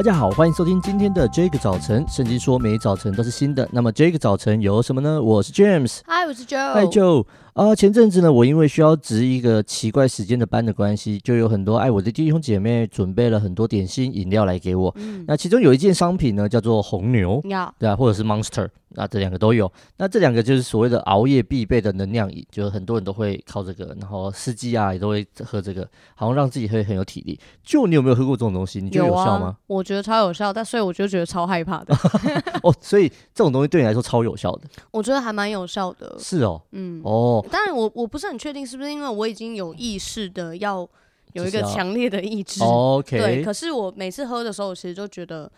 大家好，欢迎收听今天的这个早晨。圣经说每一早晨都是新的，那么这个早晨有什么呢？我是 James，嗨，我是 Joe，嗨 Joe。啊，前阵子呢，我因为需要值一个奇怪时间的班的关系，就有很多爱我的弟兄姐妹准备了很多点心饮料来给我。嗯，那其中有一件商品呢，叫做红牛，对啊，或者是 Monster，那这两个都有。那这两个就是所谓的熬夜必备的能量饮，就是很多人都会靠这个，然后司机啊也都会喝这个，好像让自己会很有体力。就你有没有喝过这种东西？你觉得有效吗？啊、我觉得超有效，但所以我就觉得超害怕的。哦，所以这种东西对你来说超有效的？我觉得还蛮有效的。是哦，嗯，哦，当然我我不是。很确定是不是因为我已经有意识的要有一个强烈的意志？OK，对。可是我每次喝的时候，我其实就觉得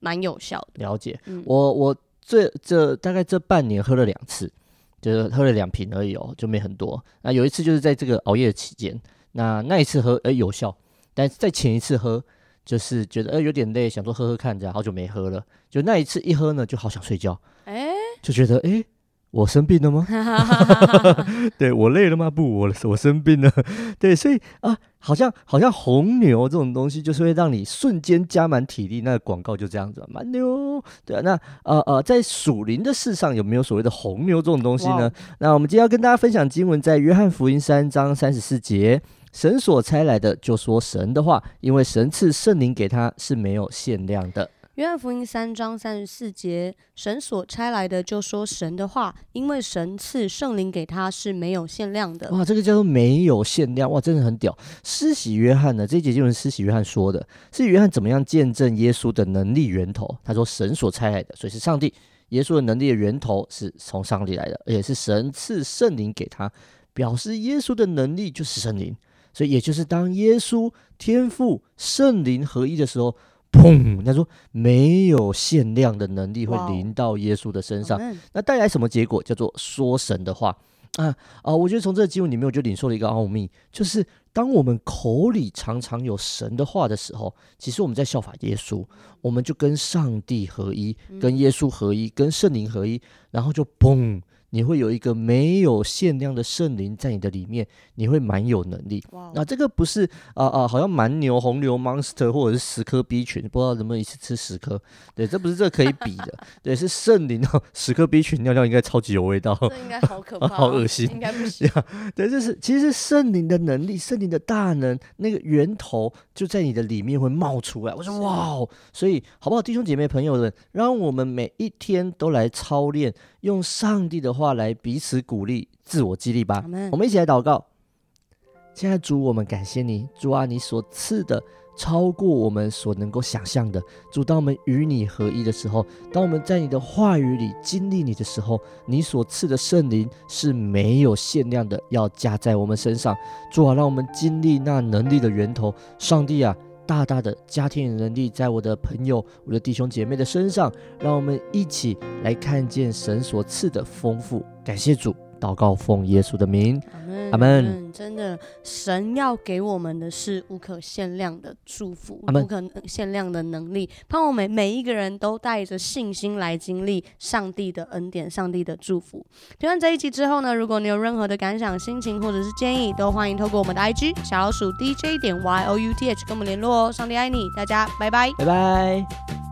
蛮有效的。了解，嗯、我我这这大概这半年喝了两次，就是喝了两瓶而已哦，就没很多。那有一次就是在这个熬夜的期间，那那一次喝哎、欸、有效，但是在前一次喝就是觉得哎、欸、有点累，想说喝喝看，这样好久没喝了。就那一次一喝呢，就好想睡觉，哎、欸，就觉得哎。欸我生病了吗？对，我累了吗？不，我我生病了。对，所以啊，好像好像红牛这种东西，就是会让你瞬间加满体力。那个广告就这样子，蛮牛。对啊，那呃呃，在属灵的世上有没有所谓的红牛这种东西呢那我们今天要跟大家分享经文，在约翰福音三章三十四节，神所差来的就说神的话，因为神赐圣灵给他是没有限量的。约翰福音三章三十四节，神所差来的就说神的话，因为神赐圣灵给他是没有限量的。哇，这个叫做没有限量，哇，真的很屌。施洗约翰呢，这一节就是施洗约翰说的，是约翰怎么样见证耶稣的能力源头？他说神所差来的，所以是上帝。耶稣的能力的源头是从上帝来的，而且是神赐圣灵给他，表示耶稣的能力就是圣灵。所以也就是当耶稣天赋圣灵合一的时候。砰！他说没有限量的能力会临到耶稣的身上，那带来什么结果？叫做说神的话啊啊！我觉得从这个经文里面，我就领受了一个奥秘，就是当我们口里常常有神的话的时候，其实我们在效法耶稣，我们就跟上帝合一，跟耶稣合一，跟圣灵合一，然后就砰。你会有一个没有限量的圣灵在你的里面，你会蛮有能力。Wow. 那这个不是啊啊、呃呃，好像蛮牛、红牛、Monster 或者是十颗 B 群，不知道能不能一次吃十颗？对，这不是这可以比的。对，是圣灵哦，十颗 B 群尿尿应该超级有味道。这应该好可怕，好恶心。应该不行。对，这是其实是圣灵的能力，圣灵的大能，那个源头就在你的里面会冒出来。我说哇哦，所以好不好，弟兄姐妹朋友们，让我们每一天都来操练。用上帝的话来彼此鼓励、自我激励吧。我们一起来祷告。现在主，我们感谢你，主啊，你所赐的超过我们所能够想象的。主，当我们与你合一的时候，当我们在你的话语里经历你的时候，你所赐的圣灵是没有限量的，要加在我们身上。主啊，让我们经历那能力的源头。上帝啊。大大的加添能力在我的朋友、我的弟兄姐妹的身上，让我们一起来看见神所赐的丰富。感谢主。祷告奉耶稣的名，阿门。真的，神要给我们的是无可限量的祝福，无可限量的能力。盼望我们每一个人都带着信心来经历上帝的恩典、上帝的祝福。听完这一集之后呢，如果你有任何的感想、心情或者是建议，都欢迎透过我们的 IG 小老鼠 DJ 点 YOUTH 跟我们联络哦。上帝爱你，大家拜拜，拜拜。